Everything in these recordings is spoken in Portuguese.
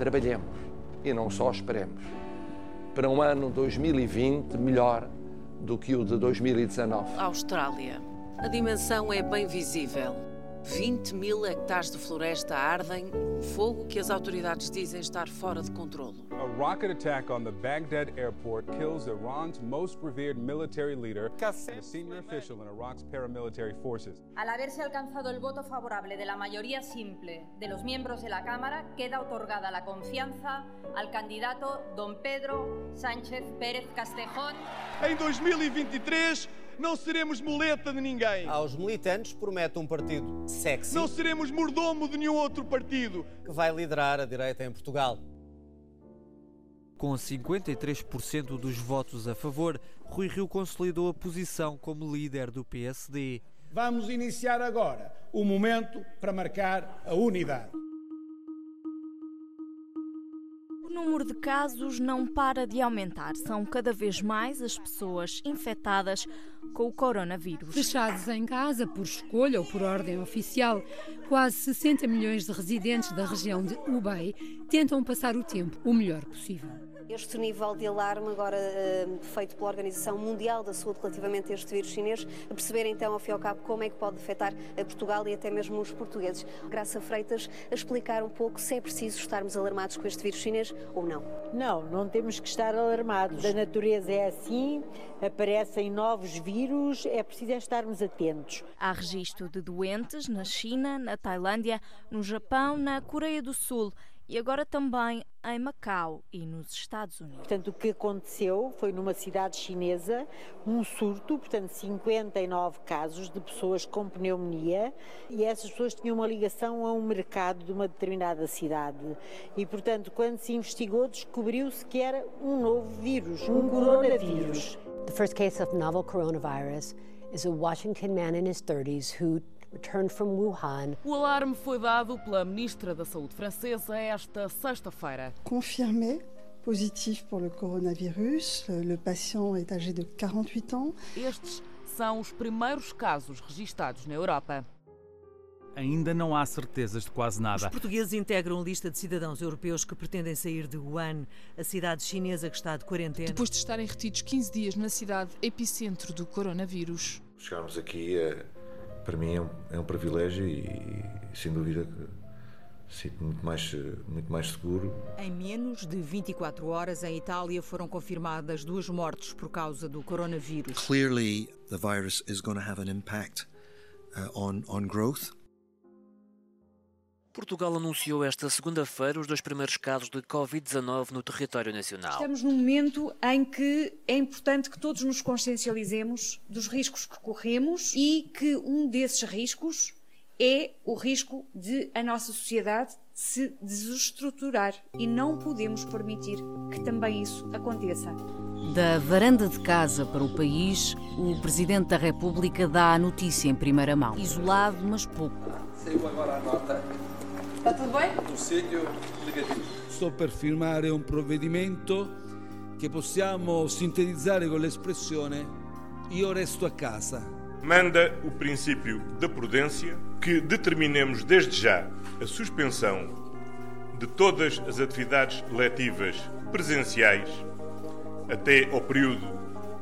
trabalhemos e não só esperemos para um ano 2020 melhor do que o de 2019. Austrália. A dimensão é bem visível. 20 mil hectares de floresta ardem, fogo que as autoridades dizem estar fora de controlo. A rocket attack on the Baghdad airport kills Iran's most revered military leader and a senior official in Iraq's paramilitary forces. Al haberse alcanzado el voto favorable de la mayoría simple de los miembros de la Cámara, queda otorgada la confianza al candidato don Pedro Sánchez Pérez Castejón. En 2023 não seremos muleta de ninguém. Aos militantes promete um partido sexy. Não seremos mordomo de nenhum outro partido. Que vai liderar a direita em Portugal. Com 53% dos votos a favor, Rui Rio consolidou a posição como líder do PSD. Vamos iniciar agora o momento para marcar a unidade. O número de casos não para de aumentar. São cada vez mais as pessoas infectadas com o coronavírus. Fechados em casa por escolha ou por ordem oficial, quase 60 milhões de residentes da região de Hubei tentam passar o tempo o melhor possível. Este nível de alarme, agora uh, feito pela Organização Mundial da Saúde relativamente a este vírus chinês, a perceber então, ao fim e ao cabo, como é que pode afetar a Portugal e até mesmo os portugueses. Graça Freitas a explicar um pouco se é preciso estarmos alarmados com este vírus chinês ou não. Não, não temos que estar alarmados. A natureza é assim, aparecem novos vírus, é preciso estarmos atentos. Há registro de doentes na China, na Tailândia, no Japão, na Coreia do Sul e agora também em Macau e nos Estados Unidos. Portanto, o que aconteceu foi numa cidade chinesa um surto, portanto, 59 casos de pessoas com pneumonia e essas pessoas tinham uma ligação a um mercado de uma determinada cidade. E, portanto, quando se investigou, descobriu-se que era um novo vírus, um coronavírus. The first case of novel coronavirus is a Washington man in his 30s who returned from Wuhan. O alarme foi dado pela ministra da Saúde francesa esta sexta-feira. Confirmé positif pour le coronavirus. Le patient est âgé de 48 ans. Estes são os primeiros casos registados na Europa. Ainda não há certezas de quase nada. Os portugueses integram lista de cidadãos europeus que pretendem sair de Wuhan, a cidade chinesa que está de quarentena. Depois de estarem retidos 15 dias na cidade epicentro do coronavírus. Chegarmos aqui é para mim é um, é um privilégio e, e, sem dúvida que sinto muito mais, muito mais seguro. Em menos de 24 horas, em Itália foram confirmadas duas mortes por causa do coronavírus. Clearly, the virus is going to have an impact uh, on, on growth. Portugal anunciou esta segunda-feira os dois primeiros casos de Covid-19 no território nacional. Estamos num momento em que é importante que todos nos consciencializemos dos riscos que corremos e que um desses riscos é o risco de a nossa sociedade se desestruturar e não podemos permitir que também isso aconteça. Da varanda de casa para o país, o Presidente da República dá a notícia em primeira mão. Isolado, mas pouco. Saiu agora a nota Está tudo bem? do segno negativo. Sto per firmare un provvedimento che possiamo sintetizzare con l'espressione io resto a casa. Manda o princípio da prudência que determinemos desde já a suspensão de todas as atividades letivas presenciais até ao período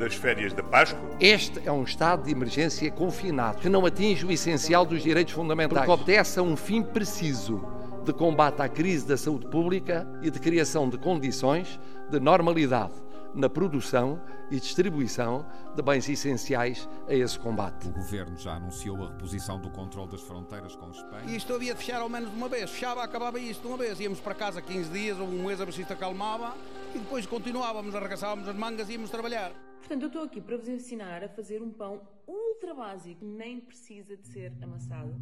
das férias da Páscoa. Este é um estado de emergência confinado que não atinge o essencial dos direitos fundamentais, porque obedece a um fim preciso de combate à crise da saúde pública e de criação de condições de normalidade na produção e distribuição de bens essenciais a esse combate. O governo já anunciou a reposição do controle das fronteiras com Espanha. E isto havia de fechar ao menos de uma vez. Fechava, acabava isto de uma vez. Íamos para casa 15 dias ou um mês a se acalmava e depois continuávamos, arregaçávamos as mangas e íamos trabalhar. Portanto, eu estou aqui para vos ensinar a fazer um pão ultra básico, nem precisa de ser amassado.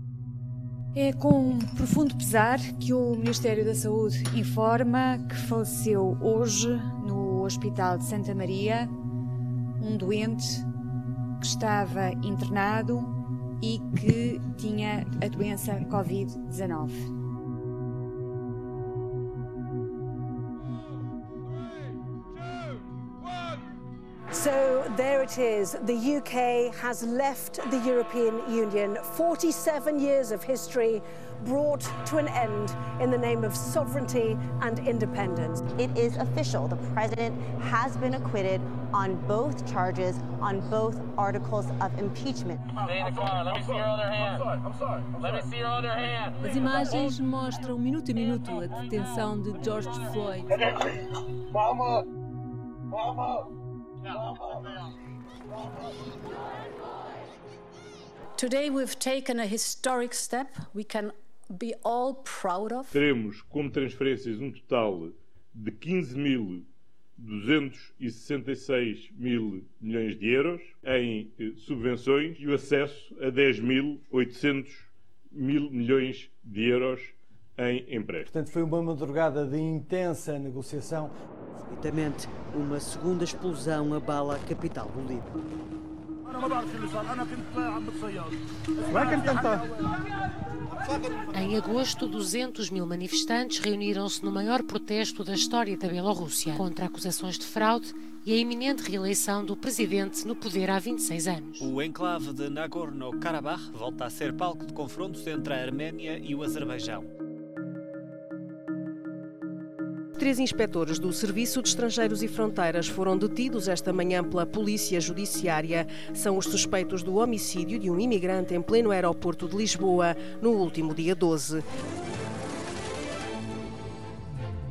É com profundo pesar que o Ministério da Saúde informa que faleceu hoje no Hospital de Santa Maria um doente que estava internado e que tinha a doença Covid-19. So there it is. The UK has left the European Union. 47 years of history brought to an end in the name of sovereignty and independence. It is official. The president has been acquitted on both charges, on both articles of impeachment. As imagens mostram minuto a minuto a detenção de George Floyd. Mama! Mama! Today we've taken a historic step we can be all proud of. Teremos como transferências um total de 15.266 mil milhões de euros em eh, subvenções e o acesso a 10.800 mil milhões de euros em empréstimos. Portanto, foi uma madrugada de intensa negociação. Subitamente, uma segunda explosão abala a capital do Líbano. Em agosto, 200 mil manifestantes reuniram-se no maior protesto da história da Bielorrússia contra acusações de fraude e a iminente reeleição do presidente no poder há 26 anos. O enclave de Nagorno-Karabakh volta a ser palco de confrontos entre a Arménia e o Azerbaijão. Três inspectores do Serviço de Estrangeiros e Fronteiras foram detidos esta manhã pela Polícia Judiciária. São os suspeitos do homicídio de um imigrante em pleno aeroporto de Lisboa no último dia 12.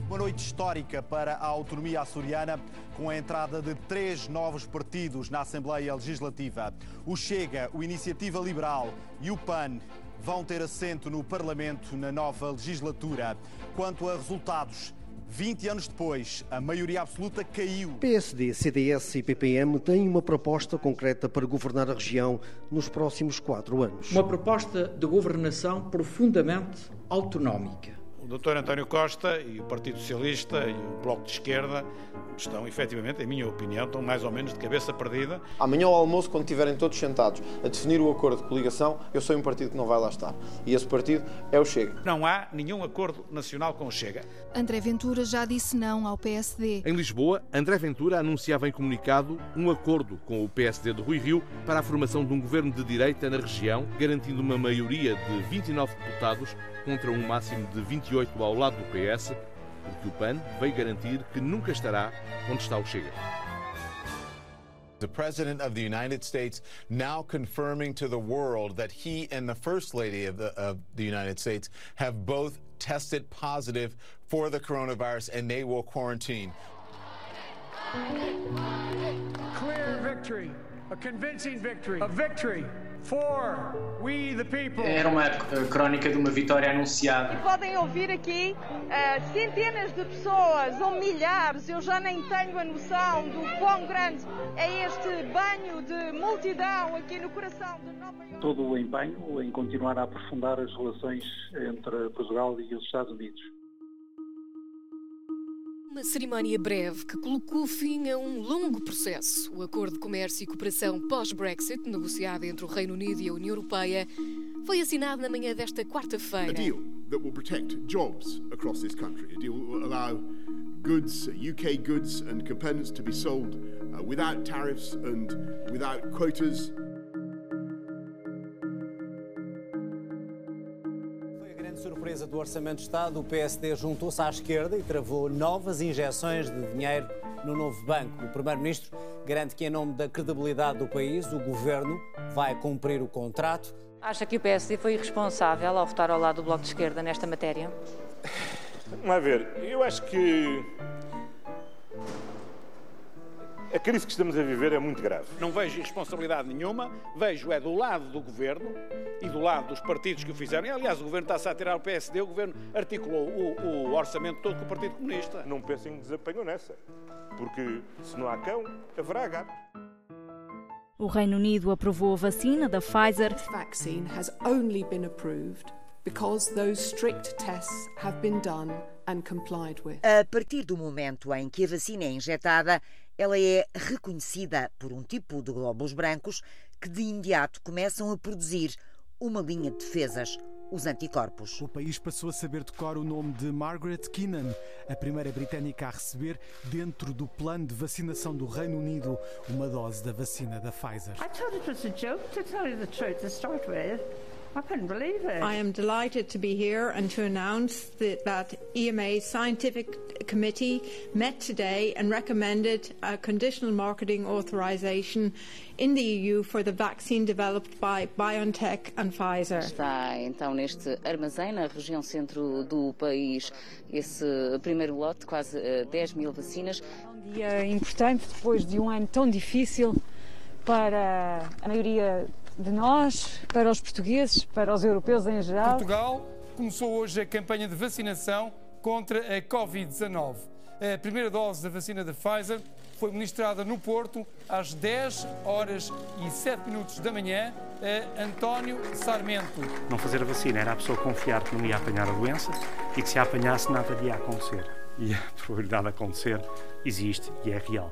Uma noite histórica para a autonomia açoriana, com a entrada de três novos partidos na Assembleia Legislativa. O Chega, o Iniciativa Liberal e o PAN vão ter assento no Parlamento na nova legislatura. Quanto a resultados, 20 anos depois, a maioria absoluta caiu. PSD, CDS e PPM têm uma proposta concreta para governar a região nos próximos quatro anos. Uma proposta de governação profundamente autonómica. O Dr. António Costa e o Partido Socialista e o Bloco de Esquerda estão, efetivamente, em minha opinião, estão mais ou menos de cabeça perdida. Amanhã ao almoço, quando estiverem todos sentados a definir o acordo de coligação, eu sou um partido que não vai lá estar. E esse partido é o Chega. Não há nenhum acordo nacional com o Chega. André Ventura já disse não ao PSD. Em Lisboa, André Ventura anunciava em comunicado um acordo com o PSD de Rui Rio para a formação de um governo de direita na região, garantindo uma maioria de 29 deputados contra um máximo de 28 ao lado do PS, porque o PAN veio garantir que nunca estará onde está o Chega. The President of the United States now confirming to the world that he and the First Lady of the, of the United States have both tested positive for the coronavirus and they will quarantine. Clear victory, a convincing victory, a victory for we the people. Era uma crónica de uma vitória anunciada. E podem ouvir aqui uh, centenas de pessoas ou milhares, eu já nem tenho a noção do quão grande é este banho de multidão aqui no coração de Nova Iorque. Todo o empenho em continuar a aprofundar as relações entre Portugal e os Estados Unidos. Uma cerimónia breve que colocou fim a um longo processo. O acordo de comércio e cooperação pós-Brexit, negociado entre o Reino Unido e a União Europeia, foi assinado na manhã desta quarta-feira. A deal that will protect jobs across this country. A deal will allow goods, UK goods and components to be sold uh, without tariffs and without quotas. Surpresa do Orçamento de Estado, o PSD juntou-se à esquerda e travou novas injeções de dinheiro no novo banco. O Primeiro-Ministro garante que, em nome da credibilidade do país, o governo vai cumprir o contrato. Acha que o PSD foi irresponsável ao votar ao lado do Bloco de Esquerda nesta matéria? Vamos ver, eu acho que a crise que estamos a viver é muito grave. Não vejo irresponsabilidade nenhuma, vejo é do lado do governo e do lado dos partidos que o fizeram. E, aliás, o governo está-se a tirar o PSD, o governo articulou o, o, orçamento todo com o Partido Comunista. Não pensem que desapanham nessa, porque se não há cão, haverá gato. O Reino Unido aprovou a vacina da Pfizer. The vaccine has only been approved because those strict tests have been done and complied with. A partir do momento em que a vacina é injetada, ela é reconhecida por um tipo de glóbulos brancos que de imediato começam a produzir uma linha de defesas os anticorpos. O país passou a saber de cor o nome de Margaret Keenan, a primeira britânica a receber, dentro do plano de vacinação do Reino Unido, uma dose da vacina da Pfizer. I thought it was a joke, to tell you the truth, to start with. I couldn't believe it. I am delighted to be here and to announce that, that EMA's scientific committee met today and recommended a conditional marketing authorization in the EU for the vaccine developed by BioNTech and Pfizer. Está então neste armazém na região centro do país esse primeiro lote, quase 10 mil vacinas. Um dia importante depois de um ano tão difícil para a maioria de nós, para os portugueses, para os europeus em geral. Portugal começou hoje a campanha de vacinação contra a Covid-19. A primeira dose da vacina da Pfizer foi ministrada no Porto às 10 horas e 7 minutos da manhã a António Sarmento. Não fazer a vacina era a pessoa confiar que não ia apanhar a doença e que se a apanhasse nada lhe ia acontecer. E a probabilidade de acontecer existe e é real.